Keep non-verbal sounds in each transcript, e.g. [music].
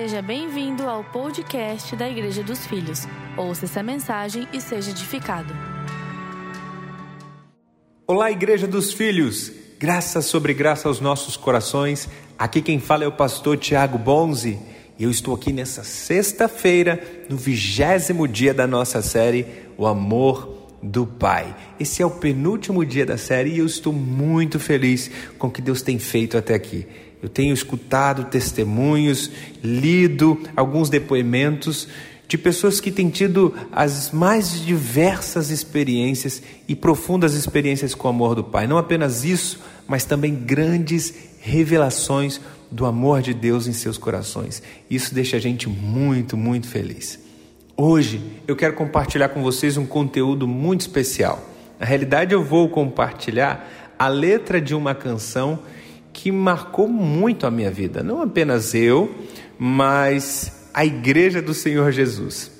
Seja bem-vindo ao podcast da Igreja dos Filhos. Ouça essa mensagem e seja edificado. Olá, Igreja dos Filhos. Graça sobre graça aos nossos corações. Aqui quem fala é o pastor Tiago Bonzi. Eu estou aqui nessa sexta-feira, no vigésimo dia da nossa série, O Amor do Pai. Esse é o penúltimo dia da série e eu estou muito feliz com o que Deus tem feito até aqui. Eu tenho escutado testemunhos, lido alguns depoimentos de pessoas que têm tido as mais diversas experiências e profundas experiências com o amor do Pai. Não apenas isso, mas também grandes revelações do amor de Deus em seus corações. Isso deixa a gente muito, muito feliz. Hoje eu quero compartilhar com vocês um conteúdo muito especial. Na realidade, eu vou compartilhar a letra de uma canção que marcou muito a minha vida. Não apenas eu, mas a Igreja do Senhor Jesus.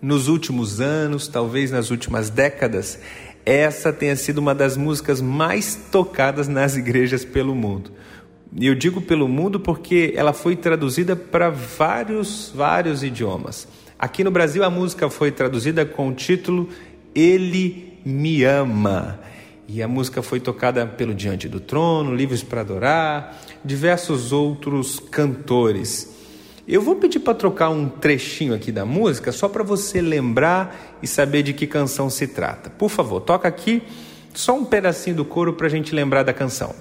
Nos últimos anos, talvez nas últimas décadas, essa tenha sido uma das músicas mais tocadas nas igrejas pelo mundo. E eu digo pelo mundo porque ela foi traduzida para vários, vários idiomas. Aqui no Brasil a música foi traduzida com o título Ele me ama. E a música foi tocada pelo Diante do Trono, Livros para Adorar, diversos outros cantores. Eu vou pedir para trocar um trechinho aqui da música, só para você lembrar e saber de que canção se trata. Por favor, toca aqui só um pedacinho do coro para a gente lembrar da canção.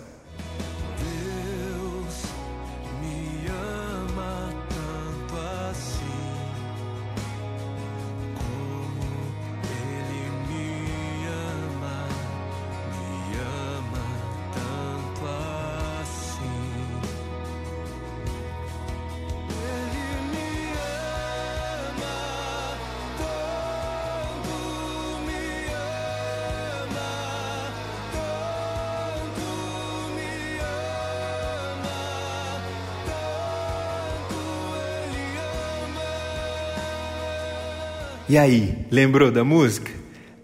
E aí, lembrou da música?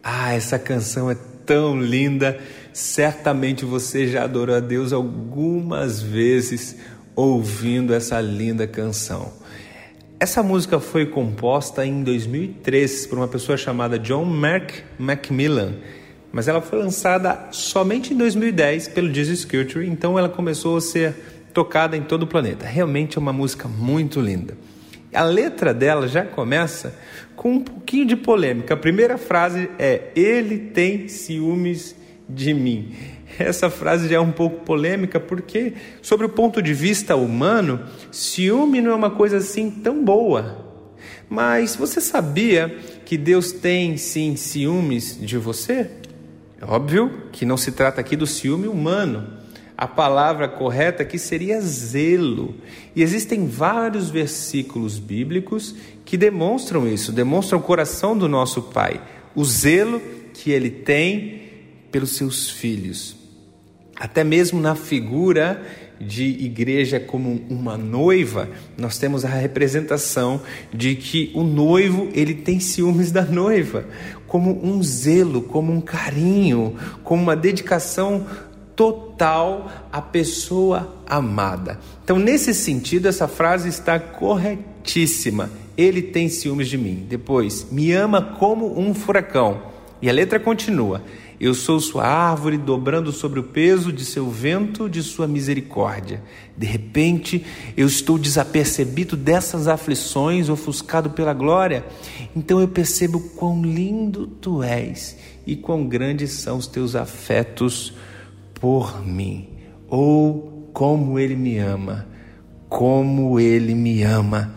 Ah, essa canção é tão linda. Certamente você já adorou a Deus algumas vezes ouvindo essa linda canção. Essa música foi composta em 2003 por uma pessoa chamada John Mark Macmillan, mas ela foi lançada somente em 2010 pelo Jesus Culture, então ela começou a ser tocada em todo o planeta. Realmente é uma música muito linda. A letra dela já começa com um pouquinho de polêmica. A primeira frase é: Ele tem ciúmes de mim. Essa frase já é um pouco polêmica porque, sobre o ponto de vista humano, ciúme não é uma coisa assim tão boa. Mas você sabia que Deus tem sim ciúmes de você? É óbvio que não se trata aqui do ciúme humano a palavra correta aqui seria zelo. E existem vários versículos bíblicos que demonstram isso, demonstram o coração do nosso Pai, o zelo que ele tem pelos seus filhos. Até mesmo na figura de igreja como uma noiva, nós temos a representação de que o noivo ele tem ciúmes da noiva, como um zelo, como um carinho, como uma dedicação total à pessoa amada. Então, nesse sentido, essa frase está corretíssima. Ele tem ciúmes de mim. Depois, me ama como um furacão. E a letra continua: Eu sou sua árvore, dobrando sobre o peso de seu vento, de sua misericórdia. De repente, eu estou desapercebido dessas aflições, ofuscado pela glória. Então eu percebo quão lindo tu és e quão grandes são os teus afetos por mim, ou como Ele me ama, como Ele me ama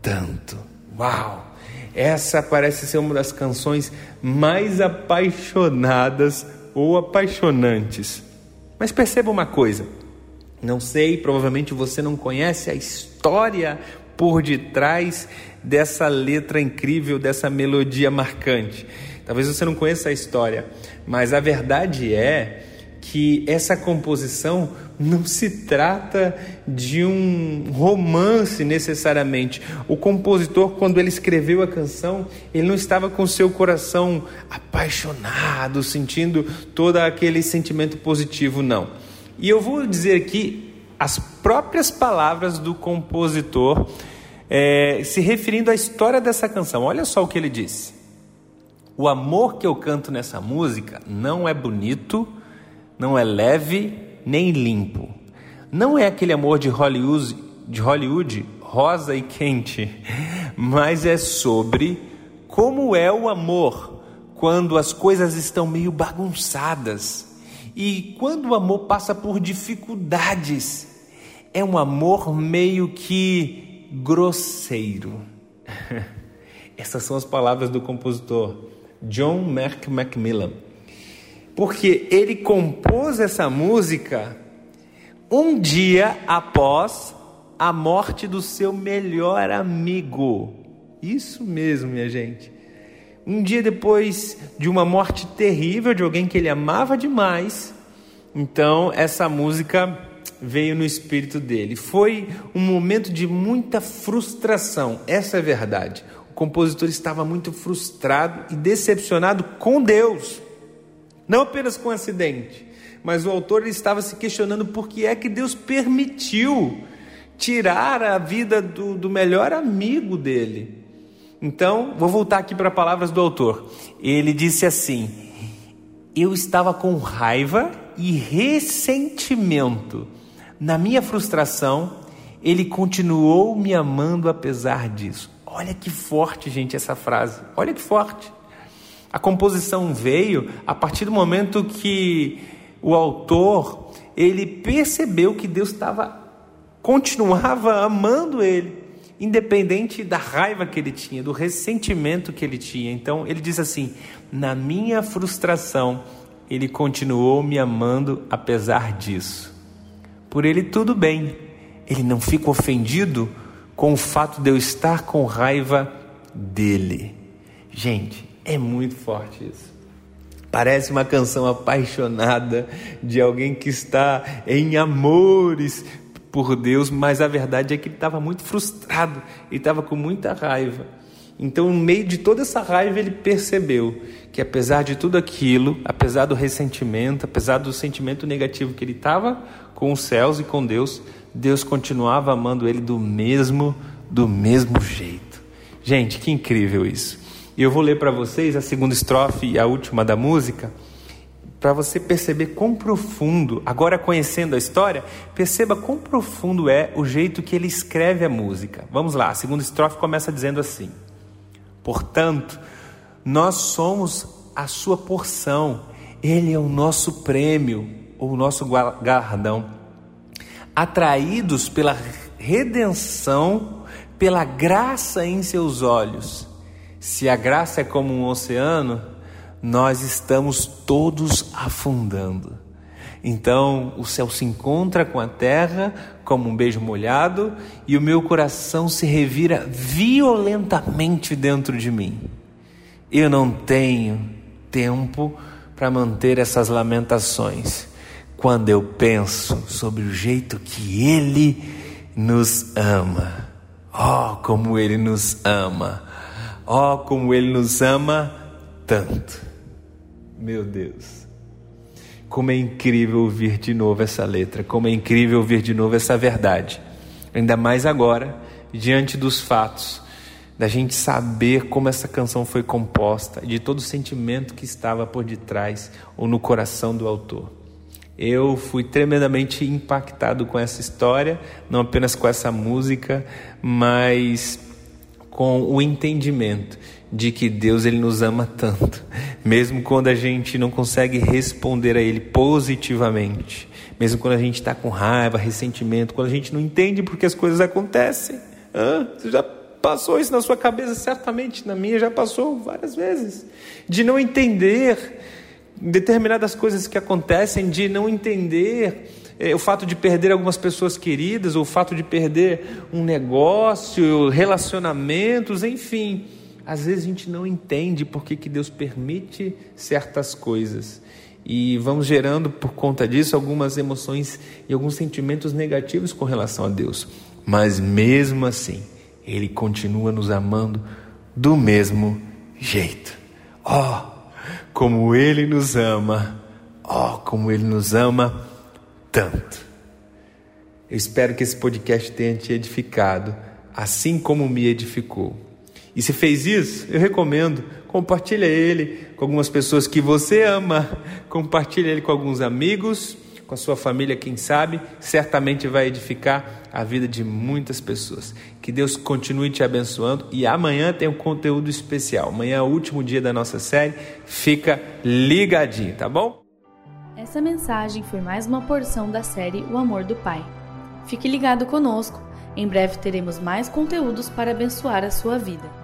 tanto. Uau! Essa parece ser uma das canções mais apaixonadas ou apaixonantes. Mas perceba uma coisa: não sei, provavelmente você não conhece a história por detrás dessa letra incrível, dessa melodia marcante. Talvez você não conheça a história, mas a verdade é que essa composição não se trata de um romance necessariamente. O compositor, quando ele escreveu a canção, ele não estava com seu coração apaixonado, sentindo todo aquele sentimento positivo, não. E eu vou dizer aqui as próprias palavras do compositor é, se referindo à história dessa canção. Olha só o que ele disse. O amor que eu canto nessa música não é bonito, não é leve nem limpo. Não é aquele amor de Hollywood, de Hollywood rosa e quente, [laughs] mas é sobre como é o amor quando as coisas estão meio bagunçadas e quando o amor passa por dificuldades. É um amor meio que grosseiro. [laughs] Essas são as palavras do compositor John Mark Macmillan. Porque ele compôs essa música um dia após a morte do seu melhor amigo. Isso mesmo, minha gente. Um dia depois de uma morte terrível de alguém que ele amava demais, então essa música veio no espírito dele. Foi um momento de muita frustração, essa é a verdade. O compositor estava muito frustrado e decepcionado com Deus, não apenas com o acidente, mas o autor estava se questionando por que é que Deus permitiu tirar a vida do, do melhor amigo dele. Então, vou voltar aqui para palavras do autor. Ele disse assim: Eu estava com raiva e ressentimento. Na minha frustração, ele continuou me amando apesar disso. Olha que forte, gente, essa frase. Olha que forte. A composição veio a partir do momento que o autor ele percebeu que Deus estava continuava amando ele independente da raiva que ele tinha, do ressentimento que ele tinha. Então ele diz assim: na minha frustração, ele continuou me amando apesar disso. Por ele tudo bem, ele não fica ofendido com o fato de eu estar com raiva dele. Gente, é muito forte isso. Parece uma canção apaixonada de alguém que está em amores por Deus, mas a verdade é que ele estava muito frustrado, ele estava com muita raiva. Então, no meio de toda essa raiva, ele percebeu que, apesar de tudo aquilo, apesar do ressentimento, apesar do sentimento negativo que ele estava com os céus e com Deus, Deus continuava amando ele do mesmo, do mesmo jeito. Gente, que incrível isso! Eu vou ler para vocês a segunda estrofe e a última da música para você perceber quão profundo, agora conhecendo a história, perceba quão profundo é o jeito que ele escreve a música. Vamos lá, a segunda estrofe começa dizendo assim: Portanto, nós somos a sua porção, ele é o nosso prêmio, ou o nosso galardão, atraídos pela redenção, pela graça em seus olhos. Se a graça é como um oceano, nós estamos todos afundando. Então o céu se encontra com a terra como um beijo molhado e o meu coração se revira violentamente dentro de mim. Eu não tenho tempo para manter essas lamentações quando eu penso sobre o jeito que Ele nos ama. Oh, como Ele nos ama! Oh, como Ele nos ama tanto! Meu Deus. Como é incrível ouvir de novo essa letra, como é incrível ouvir de novo essa verdade. Ainda mais agora, diante dos fatos, da gente saber como essa canção foi composta, de todo o sentimento que estava por detrás ou no coração do autor. Eu fui tremendamente impactado com essa história, não apenas com essa música, mas com o entendimento de que Deus ele nos ama tanto, mesmo quando a gente não consegue responder a Ele positivamente, mesmo quando a gente está com raiva, ressentimento, quando a gente não entende porque as coisas acontecem. Você já passou isso na sua cabeça, certamente, na minha já passou várias vezes, de não entender determinadas coisas que acontecem, de não entender o fato de perder algumas pessoas queridas, ou o fato de perder um negócio, relacionamentos, enfim. Às vezes a gente não entende por que, que Deus permite certas coisas. E vamos gerando por conta disso algumas emoções e alguns sentimentos negativos com relação a Deus. Mas mesmo assim, Ele continua nos amando do mesmo jeito. Oh, como Ele nos ama! Oh, como Ele nos ama tanto! Eu espero que esse podcast tenha te edificado assim como me edificou. E se fez isso, eu recomendo, compartilha ele com algumas pessoas que você ama, compartilha ele com alguns amigos, com a sua família, quem sabe, certamente vai edificar a vida de muitas pessoas. Que Deus continue te abençoando e amanhã tem um conteúdo especial. Amanhã é o último dia da nossa série, fica ligadinho, tá bom? Essa mensagem foi mais uma porção da série O Amor do Pai. Fique ligado conosco. Em breve teremos mais conteúdos para abençoar a sua vida.